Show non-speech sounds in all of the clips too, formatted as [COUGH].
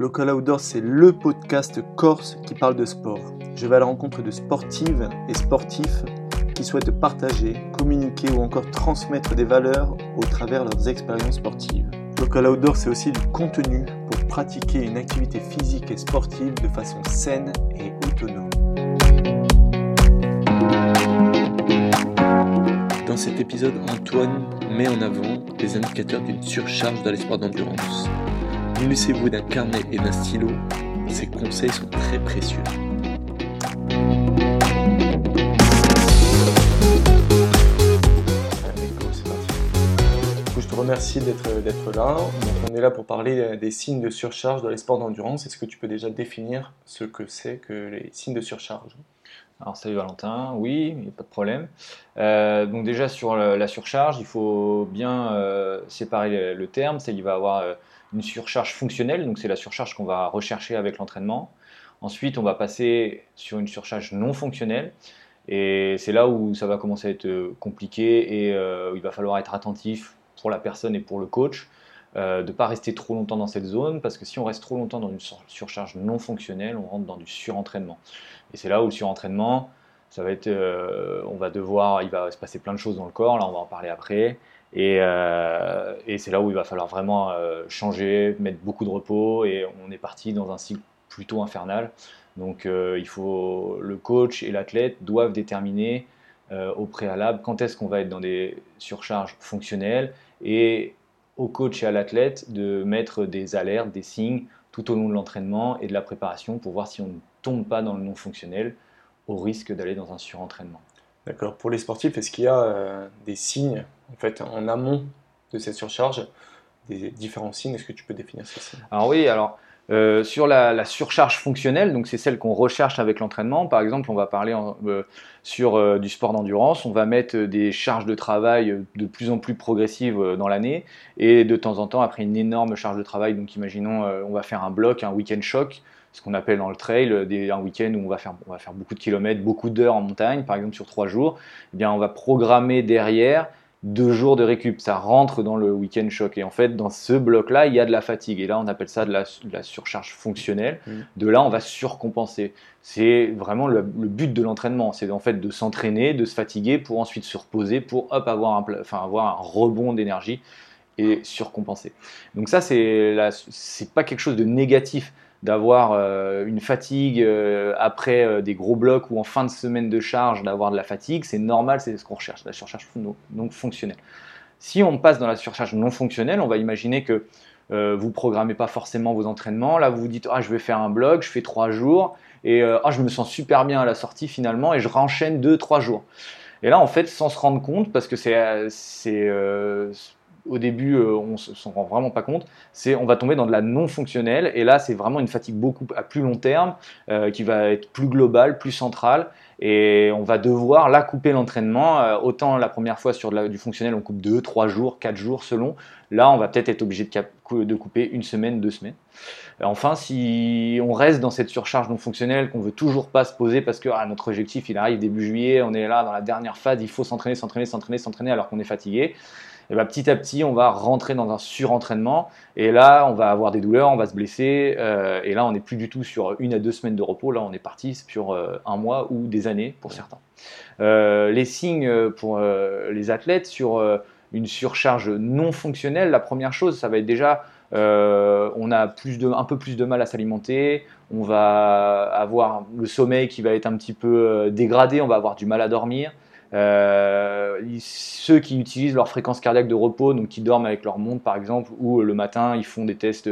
Local Outdoor, c'est le podcast corse qui parle de sport. Je vais à la rencontre de sportives et sportifs qui souhaitent partager, communiquer ou encore transmettre des valeurs au travers leurs expériences sportives. Local Outdoor, c'est aussi du contenu pour pratiquer une activité physique et sportive de façon saine et autonome. Dans cet épisode, Antoine met en avant les indicateurs d'une surcharge dans les d'endurance. Munissez-vous d'un carnet et d'un stylo, ces conseils sont très précieux. Je te remercie d'être là. on est là pour parler des signes de surcharge dans les sports d'endurance. Est-ce que tu peux déjà définir ce que c'est que les signes de surcharge? Alors salut Valentin, oui, il n'y a pas de problème. Euh, donc déjà sur la surcharge, il faut bien euh, séparer le, terme, c'est qu'il va avoir euh, une surcharge fonctionnelle, donc c'est la surcharge qu'on va rechercher avec l'entraînement. Ensuite, on va passer sur une surcharge non fonctionnelle, et c'est là où ça va commencer à être compliqué et il va falloir être attentif pour la personne et pour le coach. de ne pas rester trop longtemps dans cette zone, parce que si on reste trop longtemps dans une surcharge non fonctionnelle, on rentre dans du surentraînement. Et c'est là où le surentraînement, ça va être, euh, on va devoir, il va se passer plein de choses dans le corps, là on va en parler après. Et, euh, et c'est là où il va falloir vraiment euh, changer, mettre beaucoup de repos, et on est parti dans un cycle plutôt infernal. Donc il faut, le coach et l'athlète doivent déterminer au préalable quand est-ce qu'on va être dans des surcharges fonctionnelles, et au coach et à l'athlète de mettre des alertes, des signes tout au long de l'entraînement et de la préparation pour voir si on ne tombe pas dans le non fonctionnel au risque d'aller dans un surentraînement. D'accord. Pour les sportifs, est-ce qu'il y a euh, des signes en fait en amont de cette surcharge, des différents signes Est-ce que tu peux définir ces signes? Alors oui, alors euh, sur la, surcharge fonctionnelle, donc c'est celle qu'on recherche avec l'entraînement. Par exemple, on va parler euh, sur euh, du sport d'endurance, on va mettre des charges de travail de plus en plus progressives dans l'année, et de temps en temps, après une énorme charge de travail, donc imaginons, on va faire un bloc, un week-end choc, ce qu'on appelle dans le trail un week-end où on va, faire, on beaucoup de kilomètres, beaucoup d'heures en montagne, par exemple sur trois jours. Eh bien, on va programmer derrière deux jours de récup. Ça rentre dans le week-end choc. Et en fait, dans ce bloc-là, il y a de la fatigue. Et là, on appelle ça de la, surcharge fonctionnelle. Mm. De là, on va surcompenser. C'est vraiment le, but de l'entraînement. C'est en fait de s'entraîner, de se fatiguer pour ensuite se reposer, pour hop, avoir, un, enfin, avoir un rebond d'énergie et surcompenser. Donc ça, c'est pas quelque chose de négatif d'avoir euh, une fatigue euh, après euh, des gros blocs ou en fin de semaine de charge, d'avoir de la fatigue, c'est normal, c'est ce qu'on recherche, la surcharge non, fonctionnelle. Si on passe dans la surcharge non fonctionnelle, on va imaginer que vous programmez pas forcément vos entraînements. Là, vous vous dites, ah, je vais faire un bloc, je fais trois jours, et ah, je me sens super bien à la sortie finalement, et je renchaîne deux, trois jours. Et là, en fait, sans se rendre compte, parce que c'est au début, euh, on s'en rend vraiment pas compte, c'est on va tomber dans de la non fonctionnelle. Et là, c'est vraiment une fatigue beaucoup à plus long terme, euh, qui va être plus globale, plus centrale. Et on va devoir là couper l'entraînement. Euh, autant la première fois sur du fonctionnel, on coupe 2, 3 jours, 4 jours selon. Là, on va peut-être être obligé de, couper une semaine, deux semaines. Enfin, si on reste dans cette surcharge non fonctionnelle, qu'on veut toujours pas se poser parce que ah, notre objectif il arrive début juillet, on est là dans la dernière phase, il faut s'entraîner, s'entraîner, s'entraîner, s'entraîner alors qu'on est fatigué et ben, petit à petit, on va rentrer dans un surentraînement. Et là, on va avoir des douleurs, on va se blesser. Euh, et là, on n'est plus du tout sur une à deux semaines de repos. Là, on est parti sur euh, un mois ou des années pour certains. Euh, les signes pour les athlètes sur une surcharge non fonctionnelle, la première chose, ça va être déjà on a un peu plus de mal à s'alimenter, on va avoir le sommeil qui va être un petit peu dégradé, on va avoir du mal à dormir, euh, ceux qui utilisent leur fréquence cardiaque de repos, donc qui dorment avec leur montre par exemple, ou le matin ils font des tests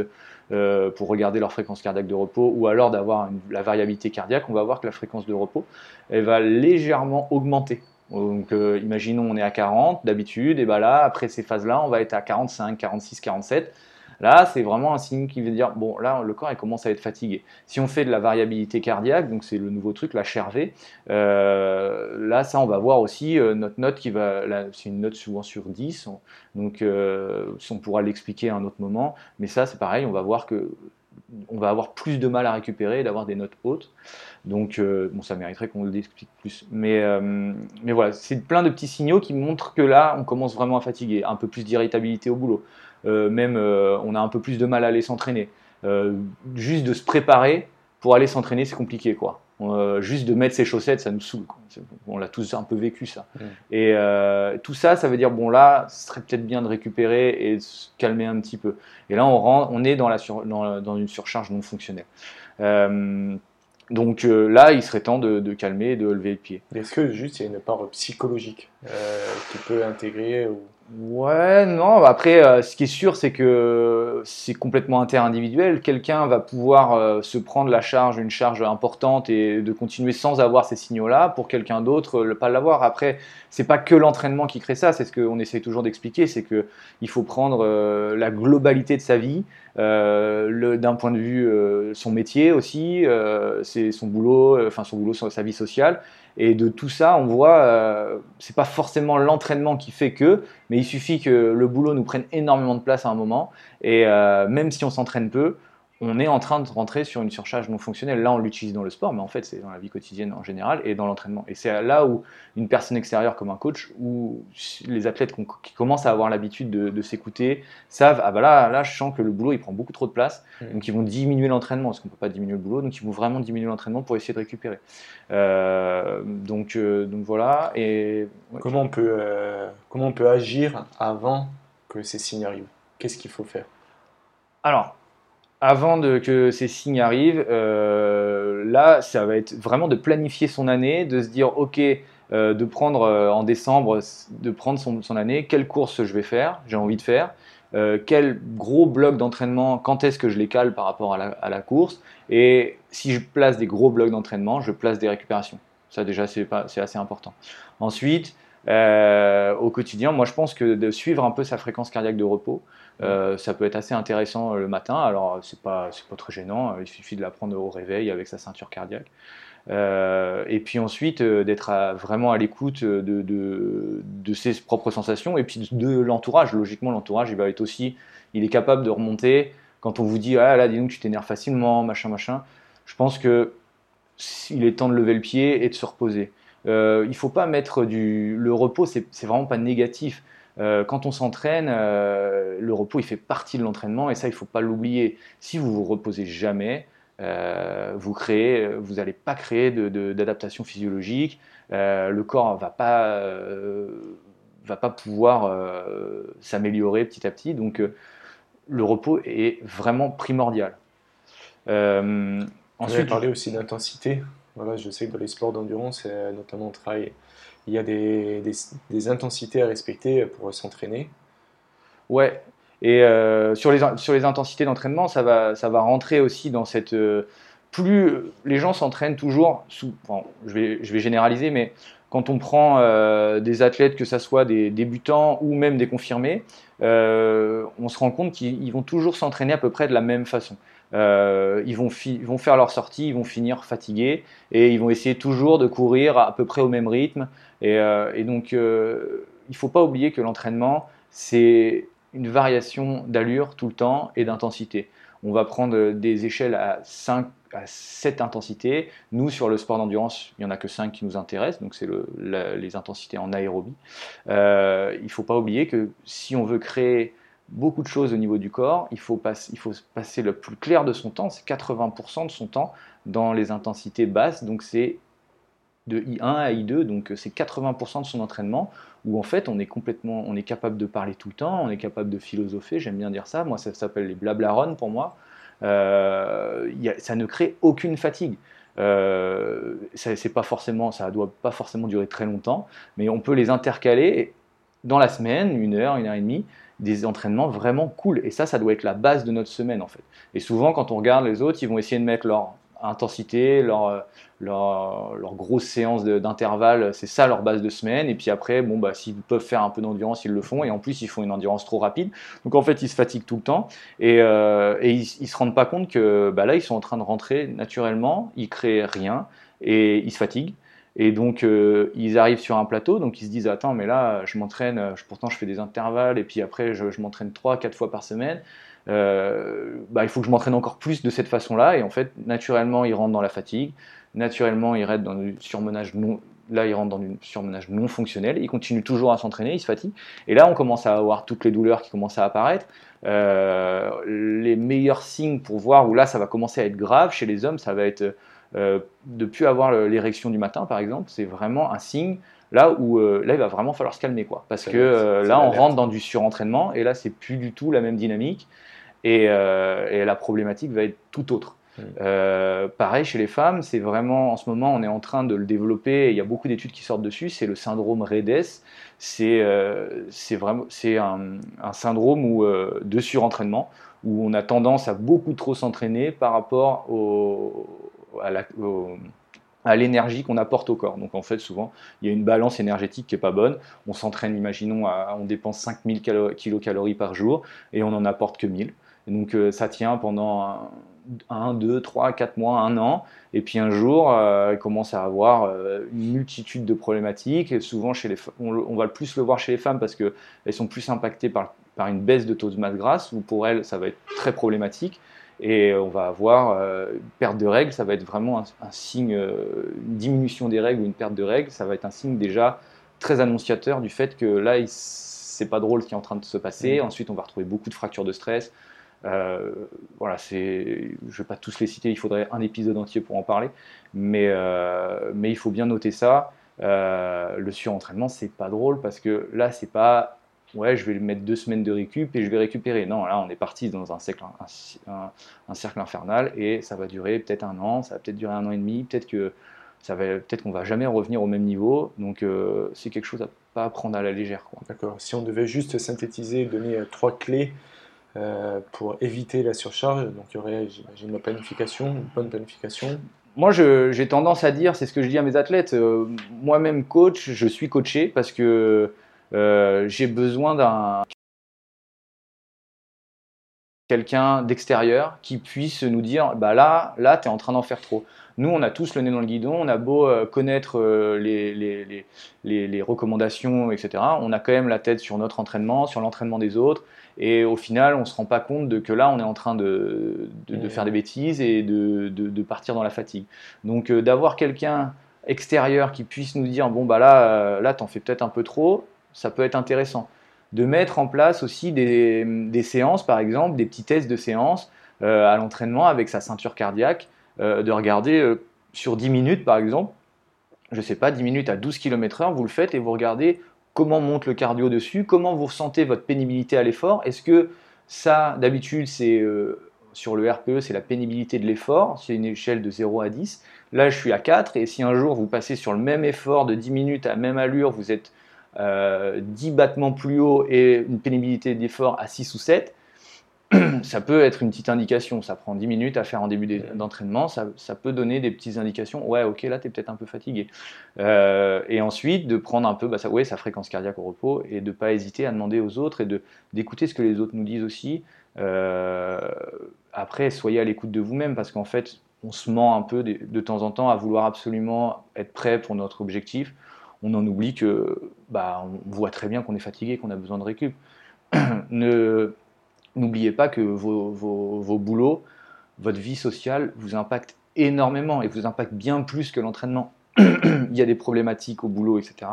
euh, pour regarder leur fréquence cardiaque de repos, ou alors d'avoir la variabilité cardiaque, on va voir que la fréquence de repos elle va légèrement augmenter. Donc euh, imaginons on est à 40 d'habitude, et ben là après ces phases-là on va être à 45, 46, 47. Là, c'est vraiment un signe qui veut dire, bon, là, le corps, il commence à être fatigué. Si on fait de la variabilité cardiaque, donc c'est le nouveau truc, la HRV, euh, là, ça, on va voir aussi euh, notre note qui va, c'est une note souvent sur 10, donc euh, on pourra l'expliquer à un autre moment, mais ça, c'est pareil, on va voir que on va avoir plus de mal à récupérer, d'avoir des notes hautes. Donc, bon, ça mériterait qu'on le explique plus. Mais, mais voilà, c'est plein de petits signaux qui montrent que là, on commence vraiment à fatiguer. Un peu plus d'irritabilité au boulot. Euh, même euh, on a un peu plus de mal à aller s'entraîner. juste de se préparer pour aller s'entraîner, c'est compliqué, quoi. Euh, juste de mettre ses chaussettes, ça nous saoule. On l'a tous un peu vécu ça. Mm. Et euh, tout ça, ça veut dire bon là, ce serait peut-être bien de récupérer et de se calmer un petit peu. Et là, on, rend, on est dans, la dans, une surcharge non fonctionnelle. Euh, donc là, il serait temps de, calmer et de lever le pied. Est-ce que juste il y a une part psychologique qui peut intégrer ou... Ouais, non. Après, euh, ce qui est sûr, c'est que c'est complètement interindividuel. Quelqu'un va pouvoir euh, se prendre la charge, une charge importante, et de continuer sans avoir ces signaux-là. Pour quelqu'un d'autre, ne pas l'avoir. Après, c'est pas que l'entraînement qui crée ça. C'est ce qu'on essaye toujours d'expliquer, c'est que il faut prendre euh, la globalité de sa vie, d'un point de vue son métier aussi, son boulot, enfin son boulot, sa vie sociale, et de tout ça, on voit, euh, c'est pas forcément l'entraînement qui fait que, mais il suffit que le boulot nous prenne énormément de place à un moment. Et euh, même si on s'entraîne peu, on est en train de rentrer sur une surcharge non fonctionnelle. Là, on l'utilise dans le sport, mais en fait, c'est dans la vie quotidienne en général et dans l'entraînement. Et c'est là où une personne extérieure comme un coach, ou les athlètes qui commencent à avoir l'habitude de, s'écouter, savent ah bah là, là, je sens que le boulot il prend beaucoup trop de place, mmh. donc ils vont diminuer l'entraînement, parce qu'on ne peut pas diminuer le boulot, donc ils vont vraiment diminuer l'entraînement pour essayer de récupérer. Euh, donc, euh, donc voilà. Et comment on peut euh, comment on peut agir avant que ces signes arrivent? Qu'est-ce qu'il faut faire? Alors avant que ces signes arrivent, euh, là, ça va être vraiment de planifier son année, de se dire, OK, euh, de prendre euh, en décembre, de prendre son, année, quelle course je vais faire, j'ai envie de faire, quel gros bloc d'entraînement, quand est-ce que je les cale par rapport à la, course, et si je place des gros blocs d'entraînement, je place des récupérations. Ça déjà, c'est assez important. Ensuite, au quotidien, moi je pense que de suivre un peu sa fréquence cardiaque de repos, euh, ça peut être assez intéressant euh, le matin. Alors, c'est pas, pas très gênant. Euh, il suffit de la prendre au réveil avec sa ceinture cardiaque. et puis ensuite, d'être vraiment à l'écoute de, de, ses propres sensations et puis de, l'entourage. Logiquement, l'entourage, il va être aussi, il est capable de remonter quand on vous dit ah là, dis donc, tu t'énerves facilement, machin, machin. Je pense que il est temps de lever le pied et de se reposer. il ne faut pas mettre du. Le repos, c'est vraiment pas négatif. Euh, quand on s'entraîne, euh, le repos il fait partie de l'entraînement et ça il ne faut pas l'oublier. Si vous vous reposez jamais, euh, vous créez, vous n'allez pas créer d'adaptation physiologique. le corps va pas va pas pouvoir s'améliorer petit à petit. Donc le repos est vraiment primordial. ensuite, Vous avez parlé aussi d'intensité. Je sais que dans les sports d'endurance, notamment on travaille il y a des, intensités à respecter pour s'entraîner. Ouais, et euh, sur, les, intensités d'entraînement, ça va, rentrer aussi dans cette. Euh, plus les gens s'entraînent toujours, je, vais, généraliser, mais quand on prend euh, des athlètes, que ce soit des débutants ou même des confirmés, on se rend compte qu'ils vont toujours s'entraîner à peu près de la même façon. Euh, ils, vont faire leur sortie, ils vont finir fatigués et ils vont essayer toujours de courir à, peu près au même rythme. Et, euh, donc, euh, il ne faut pas oublier que l'entraînement, c'est une variation d'allure tout le temps et d'intensité. On va prendre des échelles à 5 à 7 intensités. Nous, sur le sport d'endurance, il n'y en a que 5 qui nous intéressent, donc c'est les intensités en aérobie. il ne faut pas oublier que si on veut créer beaucoup de choses au niveau du corps. Il faut, passer le plus clair de son temps, c'est 80% de son temps dans les intensités basses. Donc c'est de I1 à I2, donc c'est 80% de son entraînement où en fait on est complètement, on est capable de parler tout le temps, on est capable de philosopher. J'aime bien dire ça. Moi, ça s'appelle les blablaron pour moi. Euh, ça ne crée aucune fatigue. Euh, ça, c'est pas forcément, ça doit pas forcément durer très longtemps, mais on peut les intercaler dans la semaine, une heure, une heure et demie, des entraînements vraiment cool. Et ça, ça doit être la base de notre semaine en fait. Et souvent, quand on regarde les autres, ils vont essayer de mettre leur intensité, leur, leur, leur grosse séance d'intervalle, c'est ça leur base de semaine. Et puis après, bon, bah, s'ils peuvent faire un peu d'endurance, ils le font. Et en plus, ils font une endurance trop rapide. Donc en fait, ils se fatiguent tout le temps. Et, euh, ils, ne se rendent pas compte que bah, là, ils sont en train de rentrer naturellement, ils créent rien et ils se fatiguent. Et donc, euh, ils arrivent sur un plateau, donc ils se disent Attends, mais là, je m'entraîne, pourtant je fais des intervalles, et puis après, je, m'entraîne 3-4 fois par semaine. Euh, bah, il faut que je m'entraîne encore plus de cette façon-là. Et en fait, naturellement, ils rentrent dans la fatigue, naturellement, ils rentrent dans le surmenage non, là, il rentre dans du surmenage non fonctionnel, il continue toujours à s'entraîner, il se fatigue. Et là, on commence à avoir toutes les douleurs qui commencent à apparaître. Euh, les meilleurs signes pour voir où là, ça va commencer à être grave chez les hommes, ça va être euh, de plus avoir l'érection du matin, par exemple. C'est vraiment un signe là où euh, là, il va vraiment falloir se calmer, quoi. Parce que là, on rentre dans du surentraînement et là, c'est plus du tout la même dynamique. Et, et la problématique va être tout autre. Euh, pareil chez les femmes, c'est vraiment en ce moment on est en train de le développer. il y a beaucoup d'études qui sortent dessus. C'est le syndrome REDES. C'est euh, vraiment c'est un, syndrome où, euh, de surentraînement où on a tendance à beaucoup trop s'entraîner par rapport au, à l'énergie qu'on apporte au corps. Donc en fait, souvent, il y a une balance énergétique qui n'est pas bonne. On s'entraîne, imaginons, on dépense 5000 kilocalories par jour et on n'en apporte que 1000. donc ça tient pendant 1, 2, 3, 4 mois, un an. Et puis un jour, euh, il commence à avoir euh, une multitude de problématiques. Et souvent, chez les, on, va le plus le voir chez les femmes parce qu'elles sont plus impactées par, par, une baisse de taux de masse grasse, ou pour elles, ça va être très problématique. Et on va avoir euh, une perte de règles, ça va être vraiment un, signe, une diminution des règles ou une perte de règles, ça va être un signe déjà très annonciateur du fait que là, c'est pas drôle ce qui est en train de se passer. Mmh. Ensuite, on va retrouver beaucoup de fractures de stress, euh, voilà, c'est, je ne vais pas tous les citer, il faudrait un épisode entier pour en parler, mais, euh, mais il faut bien noter ça. Euh, le surentraînement, c'est pas drôle parce que là, c'est pas ouais, je vais mettre deux semaines de récup et je vais récupérer. Non, là, on est parti dans un cercle, un, cercle infernal et ça va durer peut-être un an, ça va peut-être durer un an et demi, peut-être que ça va, peut-être qu'on va jamais revenir au même niveau. Donc, c'est quelque chose à pas prendre à la légère. D'accord. Si on devait juste synthétiser, donner trois clés euh, pour éviter la surcharge. Donc il y aurait, j'imagine, la planification, une bonne planification. Moi, j'ai tendance à dire, c'est ce que je dis à mes athlètes, euh, moi-même coach, je suis coaché parce que euh, j'ai besoin d'un quelqu'un d'extérieur qui puisse nous dire, bah là, là, tu es en train d'en faire trop. Nous, on a tous le nez dans le guidon, on a beau connaître les, les, les, les, recommandations, etc. On a quand même la tête sur notre entraînement, sur l'entraînement des autres. Et au final, on ne se rend pas compte de que là, on est en train de, de, faire des bêtises et de, de, partir dans la fatigue. Donc, euh, d'avoir quelqu'un extérieur qui puisse nous dire bon, bah là, euh, là t'en fais peut-être un peu trop, ça peut être intéressant. De mettre en place aussi des, séances, par exemple, des petits tests de séances euh, à l'entraînement avec sa ceinture cardiaque, de regarder sur 10 minutes, par exemple, je ne sais pas, 10 minutes à 12 km/h, vous le faites et vous regardez comment monte le cardio dessus, comment vous ressentez votre pénibilité à l'effort. Est-ce que ça, d'habitude, c'est euh, sur le RPE, c'est la pénibilité de l'effort, c'est une échelle de 0 à 10. Là, je suis à 4, et si un jour vous passez sur le même effort de 10 minutes à même allure, vous êtes 10 euh, battements plus haut et une pénibilité d'effort à 6 ou 7, [CLEARS THROAT] ça peut être une petite indication. Ça prend 10 minutes à faire en début d'entraînement. Ça, peut donner des petites indications. Ouais, ok, là, tu es peut-être un peu fatigué. Euh, et ensuite, de prendre un peu bah, ça, ouais, sa fréquence cardiaque au repos et de ne pas hésiter à demander aux autres et d'écouter ce que les autres nous disent aussi. Euh, après, soyez à l'écoute de vous-même parce qu'en fait, on se ment un peu de, de, temps en temps à vouloir absolument être prêt pour notre objectif. On en oublie que bah, on voit très bien qu'on est fatigué, qu'on a besoin de récup. [CLEARS THROAT] ne n'oubliez pas que vos, vos, boulots, votre vie sociale vous impacte énormément et vous impacte bien plus que l'entraînement. [CLEARS THROAT] Il y a des problématiques au boulot, etc.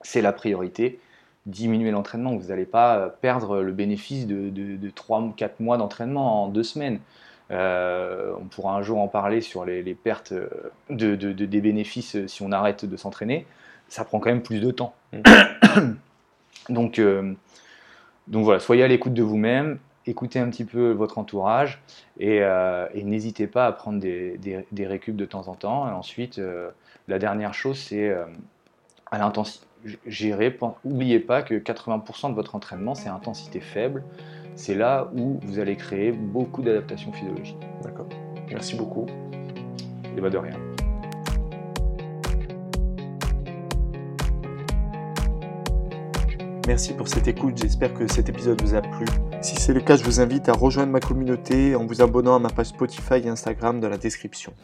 C'est la priorité. Diminuer l'entraînement. Vous n'allez pas perdre le bénéfice de, de, 3-4 mois d'entraînement en deux semaines. Euh, on pourra un jour en parler sur les, pertes de, des bénéfices si on arrête de s'entraîner. Ça prend quand même plus de temps. Mmh. [COUGHS] Donc, euh, donc voilà, soyez à l'écoute de vous-même, écoutez un petit peu votre entourage et, euh, n'hésitez pas à prendre des, des, récup de temps en temps. Et ensuite, euh, la dernière chose, c'est à l'intensité. Gérer, n'oubliez pas que 80% de votre entraînement, c'est intensité faible. C'est là où vous allez créer beaucoup d'adaptations physiologiques. D'accord. Merci beaucoup. Et bah de rien. Merci pour cette écoute, j'espère que cet épisode vous a plu. Si c'est le cas, je vous invite à rejoindre ma communauté en vous abonnant à ma page Spotify et Instagram dans la description.